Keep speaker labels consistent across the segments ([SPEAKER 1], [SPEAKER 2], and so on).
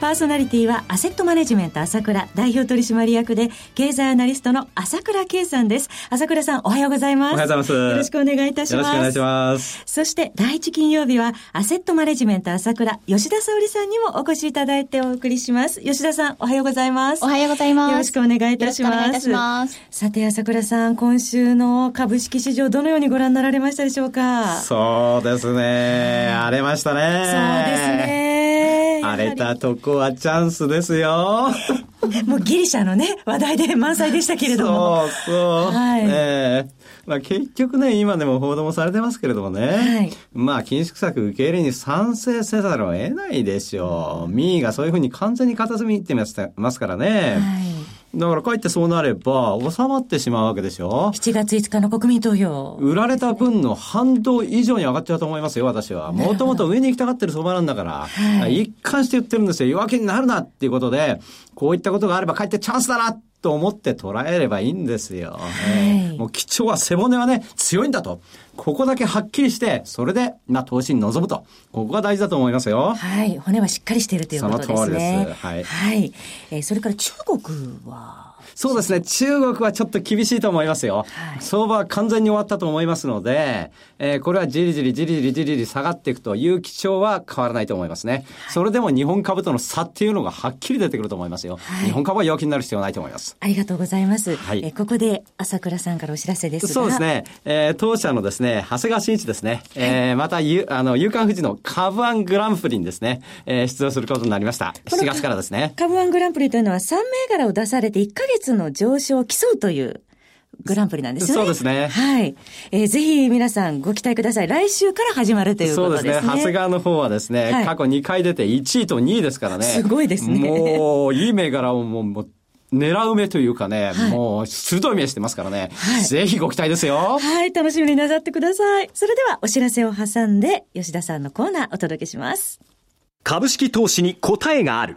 [SPEAKER 1] パーソナリティはアセットマネジメント朝倉代表取締役で経済アナリストの朝倉慶さんです。朝倉さんおはようございます。
[SPEAKER 2] おはようございます。
[SPEAKER 1] よろしくお願いいたします。よろ
[SPEAKER 2] しくお願いします。
[SPEAKER 1] そして第一金曜日はアセットマネジメント朝倉吉田沙織さんにもお越しいただいてお送りします。吉田さんおはようございます。
[SPEAKER 3] おはようございます。
[SPEAKER 1] よろしくお願いいたします。お願いいたします。さて朝倉さん今週の株式市場どのようにご覧になられましたでしょうか？
[SPEAKER 2] そうですね。荒れましたね。
[SPEAKER 1] そうですね。
[SPEAKER 2] 荒れたとこはチャンスですよ。
[SPEAKER 1] もうギリシャのね、話題で満載でしたけれど
[SPEAKER 2] も。そうそう。はい。えーまあ、結局ね、今でも報道もされてますけれどもね、はい、まあ、緊縮策受け入れに賛成せざるを得ないでしょう。民意がそういうふうに完全に片隅にってますからね。はいだからかえってそうなれば、収まってしまうわけでしょ
[SPEAKER 1] ?7 月5日の国民投票。
[SPEAKER 2] 売られた分の反動以上に上がっちゃうと思いますよ、私は。もともと上に行きたがってる相場なんだから、はい、一貫して言ってるんですよ。弱気になるなっていうことで、こういったことがあればかえってチャンスだなと思って捉えればいいんですよ。はい、もう基調は背骨はね、強いんだと。ここだけはっきりして、それで、まあ、投資に臨むと。ここが大事だと思いますよ。
[SPEAKER 1] はい。骨はしっかりしているということですね。
[SPEAKER 2] その通りです。
[SPEAKER 1] はい。はい。えー、それから中国は
[SPEAKER 2] そうですね。中国はちょっと厳しいと思いますよ。はい、相場は完全に終わったと思いますので、えー、これはじりじりじりじりじりじり下がっていくという基調は変わらないと思いますね。はい、それでも日本株との差っていうのがはっきり出てくると思いますよ。はい、日本株は弱気になる必要はないと思います。
[SPEAKER 1] ありがとうございます。はい、えー、ここで朝倉さんからお知らせです
[SPEAKER 2] そうですね。えー、当社のですね、長谷川慎一ですね。えー、また、ゆ、あの、夕刊富士の株ワングランプリにですね、えー、出場することになりました。7月からですね。
[SPEAKER 1] 株ワングランプリというのは3銘柄を出されて1ヶ月の上昇を競うというグランプリなんですよね。
[SPEAKER 2] そうですね。
[SPEAKER 1] はい。えー、ぜひ皆さんご期待ください。来週から始まるということですね。そうですね。
[SPEAKER 2] 長谷川の方はですね、はい、過去2回出て1位と2位ですからね。
[SPEAKER 1] すごいですね。
[SPEAKER 2] もう、いい銘柄をもう、もう狙う目というかね、はい、もう鋭い目してますからね、はい、ぜひご期待ですよ。
[SPEAKER 1] はい、楽しみになさってください。それではお知らせを挟んで、吉田さんのコーナーお届けします。
[SPEAKER 4] 株式投資に答えがある。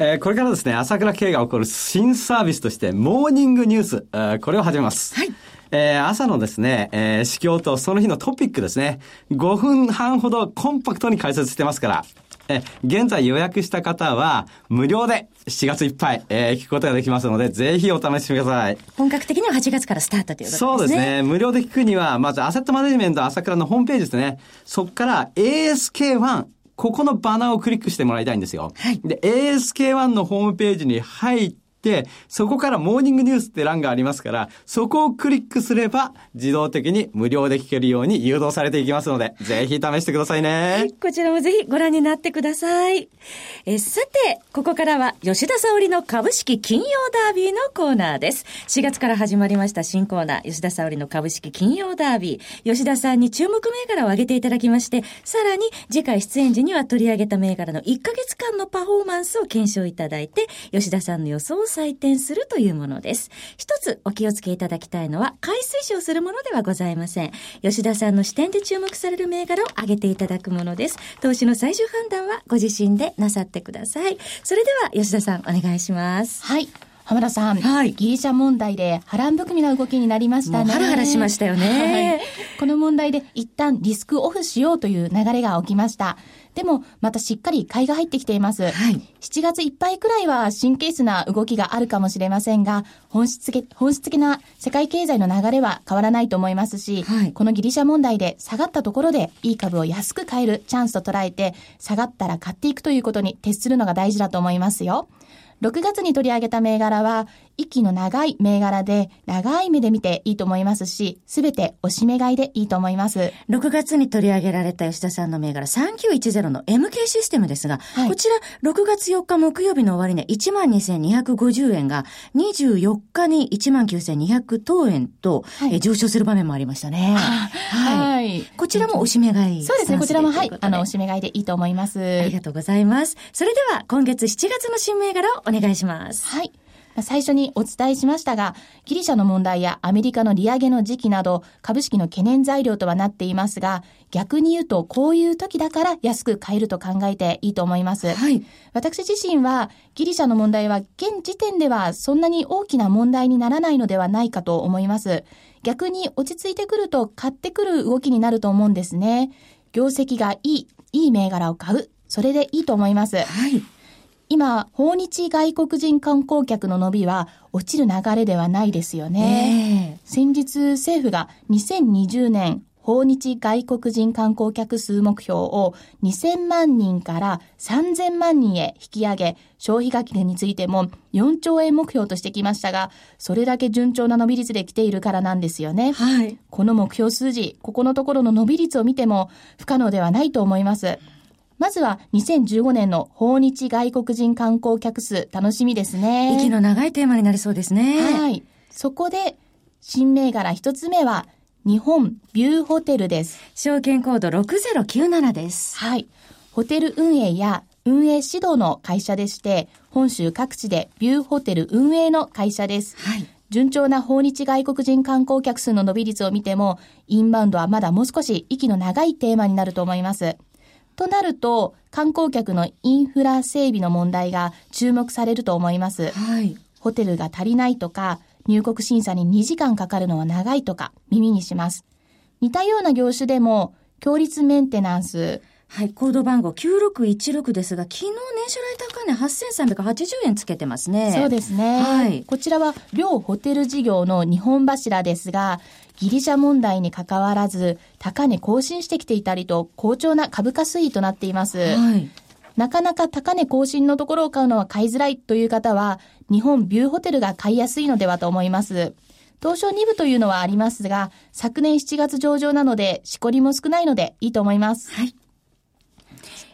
[SPEAKER 2] えー、これからですね、朝倉慶が起こる新サービスとして、モーニングニュース、えー、これを始めます。はい。えー、朝のですね、えー、市況とその日のトピックですね、5分半ほどコンパクトに解説してますから、え、現在予約した方は、無料で7月いっぱい、えー、聞くことができますので、ぜひお試しください。
[SPEAKER 1] 本格的には8月からスタートということですね。
[SPEAKER 2] そうですね。無料で聞くには、まずアセットマネジメント朝倉のホームページですね。そこから ASK1、ここのバナーをクリックしてもらいたいんですよ。はい、で、ASK1 のホームページに入って、そこからモーニングニュースって欄がありますから、そこをクリックすれば、自動的に無料で聞けるように誘導されていきますので、ぜひ試してくださいね。
[SPEAKER 1] こちらもぜひご覧になってください。え、さて、ここからは吉田沙織の株式金曜ダービーのコーナーです。4月から始まりました新コーナー、吉田沙織の株式金曜ダービー。吉田さんに注目銘柄を挙げていただきまして、さらに次回出演時には取り上げた銘柄の1ヶ月間のパフォーマンスを検証いただいて、吉田さんの予想を採点するというものです。一つお気をつけいただきたいのは、買い推奨するものではございません。吉田さんの視点で注目される銘柄を挙げていただくものです。投資の最終判断はご自身でなさってください。それでは吉田さんお願いします。
[SPEAKER 3] はい。浜田さん、はい、ギリシャ問題で波乱含みな動きになりましたね。
[SPEAKER 1] ハラハラしましたよね、
[SPEAKER 3] はい。この問題で一旦リスクオフしようという流れが起きました。でも、またしっかり買いが入ってきています。はい、7月いっぱいくらいは神経質な動きがあるかもしれませんが、本質的本質的な世界経済の流れは変わらないと思いますし、はい、このギリシャ問題で下がったところでいい株を安く買えるチャンスと捉えて、下がったら買っていくということに徹するのが大事だと思いますよ。6月に取り上げた銘柄は、息の長い銘柄で、長い目で見ていいと思いますし、すべて押し目買いでいいと思います。
[SPEAKER 1] 6月に取り上げられた吉田さんの銘柄3910の MK システムですが、はい、こちら6月4日木曜日の終値、ね、12,250円が24日に19,200等円と、はい、え上昇する場面もありましたね。はい。こちらも押し目買い。
[SPEAKER 3] そうですね。こちらもはい。あの、押し目買いでいいと思います。あ
[SPEAKER 1] りがとうございます。それでは今月7月の新銘柄をお願いします。
[SPEAKER 3] はい。最初にお伝えしましたが、ギリシャの問題やアメリカの利上げの時期など、株式の懸念材料とはなっていますが、逆に言うと、こういう時だから安く買えると考えていいと思います。はい。私自身は、ギリシャの問題は現時点ではそんなに大きな問題にならないのではないかと思います。逆に落ち着いてくると買ってくる動きになると思うんですね。業績がいい、いい銘柄を買う。それでいいと思います。はい。今、訪日外国人観光客の伸びは落ちる流れではないですよね。先日政府が2020年訪日外国人観光客数目標を2000万人から3000万人へ引き上げ、消費額についても4兆円目標としてきましたが、それだけ順調な伸び率で来ているからなんですよね。はい。この目標数字、ここのところの伸び率を見ても不可能ではないと思います。まずは2015年の訪日外国人観光客数、楽しみですね。
[SPEAKER 1] 息の長いテーマになりそうですね。
[SPEAKER 3] はい。そこで、新銘柄一つ目は、日本ビューホテルです。
[SPEAKER 1] 証券コード6097です。
[SPEAKER 3] はい。ホテル運営や運営指導の会社でして、本州各地でビューホテル運営の会社です。はい。順調な訪日外国人観光客数の伸び率を見ても、インバウンドはまだもう少し息の長いテーマになると思います。となると、観光客のインフラ整備の問題が注目されると思います。はい。ホテルが足りないとか、入国審査に2時間かかるのは長いとか耳にします。似たような業種でも、強立メンテナンス、
[SPEAKER 1] はい、コード番号9616ですが、昨日年初来高値8380円つけてますね。
[SPEAKER 3] そうですね。はい。こちらは両ホテル事業の日本柱ですが、ギリシャ問題に関わらず、高値更新してきていたりと、好調な株価推移となっています。はい。なかなか高値更新のところを買うのは買いづらいという方は、日本ビューホテルが買いやすいのではと思います。東証2部というのはありますが、昨年7月上場なので、しこりも少ないのでいいと思います。はい。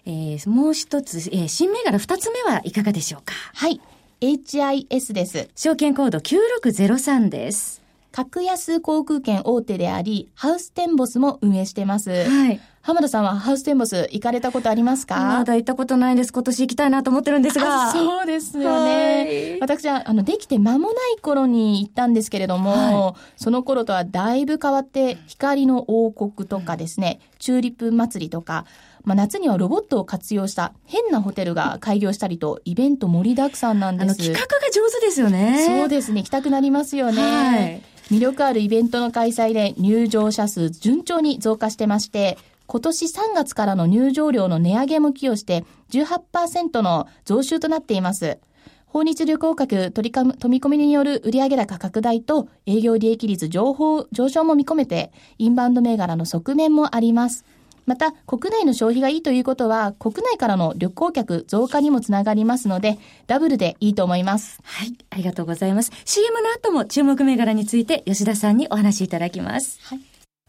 [SPEAKER 1] えー、もう一つ、えー、新銘柄二つ目はいかがでしょうか？
[SPEAKER 3] はい。HIS です。
[SPEAKER 1] 証券コード9603です。
[SPEAKER 3] 格安航空券大手であり、ハウステンボスも運営してます。はい。浜田さんはハウステンボス行かれたことありますか？
[SPEAKER 1] まだ行ったことないです。今年行きたいなと思ってるんですが。
[SPEAKER 3] そうですよね。私は、あの、できて間もない頃に行ったんですけれども、はい、その頃とはだいぶ変わって、光の王国とかですね、チューリップ祭りとか、まあ、夏にはロボットを活用した変なホテルが開業したりと、イベント盛りだくさんなんです。あの、
[SPEAKER 1] 企画が上手ですよね。
[SPEAKER 3] そうですね。行きたくなりますよね。はい魅力あるイベントの開催で入場者数順調に増加してまして、今年3月からの入場料の値上げも寄与して18%の増収となっています。訪日旅行客取り込み込みによる売上高拡大と営業利益率上上昇も見込めて、インバウンド銘柄の側面もあります。また、国内の消費がいいということは、国内からの旅行客増加にもつながりますので、ダブルでいいと思います。
[SPEAKER 1] はい、ありがとうございます。CM の後も注目銘柄について吉田さんにお話しいただきます。はい、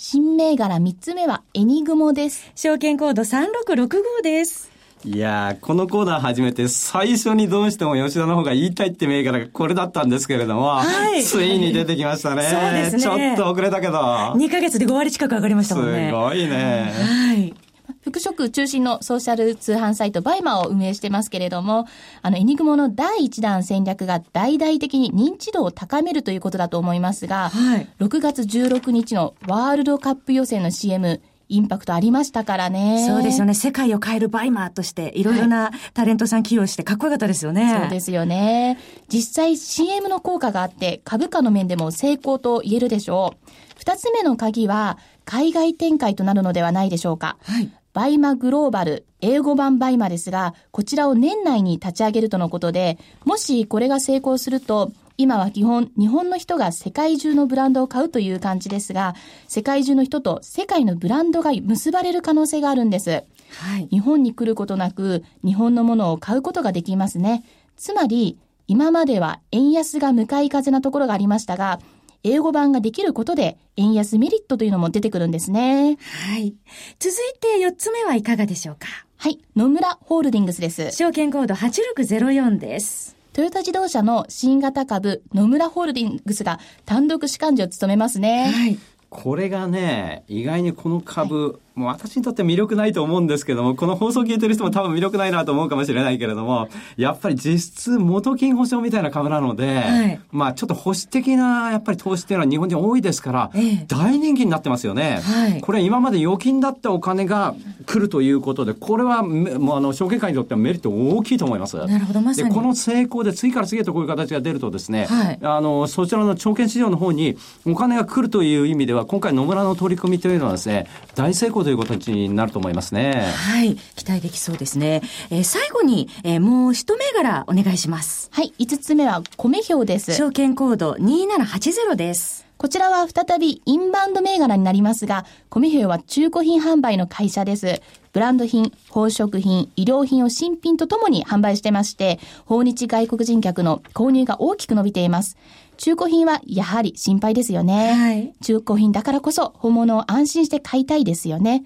[SPEAKER 3] 新銘柄3つ目はエニグモです。
[SPEAKER 1] 証券コード3665です。
[SPEAKER 2] いやー、このコーナー始めて最初にどうしても吉田の方が言いたいって銘柄がこれだったんですけれども、
[SPEAKER 1] はい
[SPEAKER 2] ついに出てきましたね。
[SPEAKER 1] そうですね
[SPEAKER 2] ちょっと遅れたけど。
[SPEAKER 1] 2ヶ月で5割近く上がりましたもんね。
[SPEAKER 2] すごいね。
[SPEAKER 1] はい。
[SPEAKER 3] 服飾中心のソーシャル通販サイトバイマーを運営してますけれども、あの、エニグモの第一弾戦略が大々的に認知度を高めるということだと思いますが、
[SPEAKER 1] はい
[SPEAKER 3] 6月16日のワールドカップ予選の CM、インパクトありましたからね。
[SPEAKER 1] そうですよね。世界を買えるバイマとして、いろいろなタレントさん起用してかっこよかったですよね。
[SPEAKER 3] そうですよね。実際 CM の効果があって株価の面でも成功と言えるでしょう。二つ目の鍵は海外展開となるのではないでしょうか。
[SPEAKER 1] はい。
[SPEAKER 3] バイマグローバル、英語版バイマですが、こちらを年内に立ち上げるとのことで、もしこれが成功すると、今は基本、日本の人が世界中のブランドを買うという感じですが、世界中の人と世界のブランドが結ばれる可能性があるんです。
[SPEAKER 1] はい。
[SPEAKER 3] 日本に来ることなく、日本のものを買うことができますね。つまり、今までは円安が向かい風なところがありましたが、英語版ができることで円安メリットというのも出てくるんですね。
[SPEAKER 1] はい。続いて4つ目はいかがでしょうか？
[SPEAKER 3] はい、野村ホールディングスです。
[SPEAKER 1] 証券コード8604です。
[SPEAKER 3] トヨタ自動車の新型株野村ホールディングスが単独主幹事を務めますね。
[SPEAKER 1] はい。
[SPEAKER 2] これがね、意外にこの株、もう私にとっては魅力ないと思うんですけども、この放送を聞いてる人も多分魅力ないなと思うかもしれないけれども、やっぱり実質元金保証みたいな株なので、
[SPEAKER 1] はい。
[SPEAKER 2] まあちょっと保守的なやっぱり投資っていうのは日本人多いですから、
[SPEAKER 1] ええ。
[SPEAKER 2] 大人気になってますよね。
[SPEAKER 1] はい。
[SPEAKER 2] これ今まで預金だったお金が来るということで、これはめもうあの証券会にとってはメリット大きいと思います。
[SPEAKER 1] なるほど。まさに。
[SPEAKER 2] で、この成功で次から次へとこういう形が出るとですね、
[SPEAKER 1] はい。
[SPEAKER 2] あの、そちらの証券市場の方にお金が来るという意味では、今回野村の取り組みというのはですね、大成功という形になると思いますね。
[SPEAKER 1] はい。期待できそうですね。えー最後に、えーもう一銘柄お願いします。
[SPEAKER 3] はい、5つ目は米表です。
[SPEAKER 1] 証券コード2780です。
[SPEAKER 3] こちらは再びインバウンド銘柄になりますが、コミヘイは中古品販売の会社です。ブランド品、宝飾品、医療品を新品とともに販売してまして、訪日外国人客の購入が大きく伸びています。中古品はやはり心配ですよね。
[SPEAKER 1] はい
[SPEAKER 3] 中古品だからこそ本物を安心して買いたいですよね。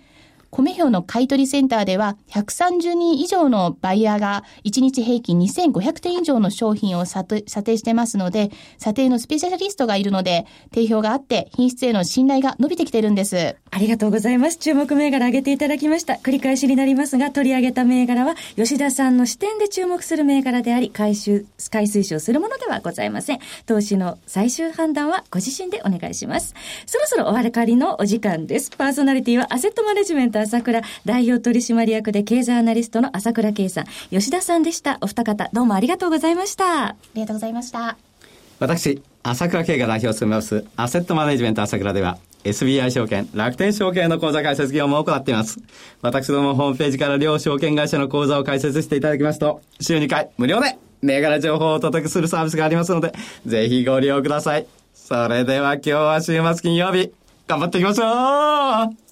[SPEAKER 3] 米表の買取センターでは130人以上のバイヤーが1日平均2500点以上の商品を査定してますので、査定のスペシャリストがいるので、定評があって品質への信頼が伸びてきてるんです。
[SPEAKER 1] ありがとうございます。注目銘柄挙げていただきました。繰り返しになりますが、取り上げた銘柄は、吉田さんの視点で注目する銘柄であり、回収、回推奨するものではございません。投資の最終判断はご自身でお願いします。そろそろお別れのお時間です。パーソナリティはアセットマネジメント朝倉代表取締役で経済アナリストの朝倉圭さん、吉田さんでした。お二方、どうもありがとうございました。
[SPEAKER 3] ありがとうございました。
[SPEAKER 2] 私、朝倉慶が代表を務めます、アセットマネジメント朝倉では、SBI 証券、楽天証券の口座開設業務を行っています。私どもホームページから両証券会社の口座を開設していただきますと、週2回無料で銘柄情報をお届けするサービスがありますので、ぜひご利用ください。それでは今日は週末金曜日、頑張っていきましょう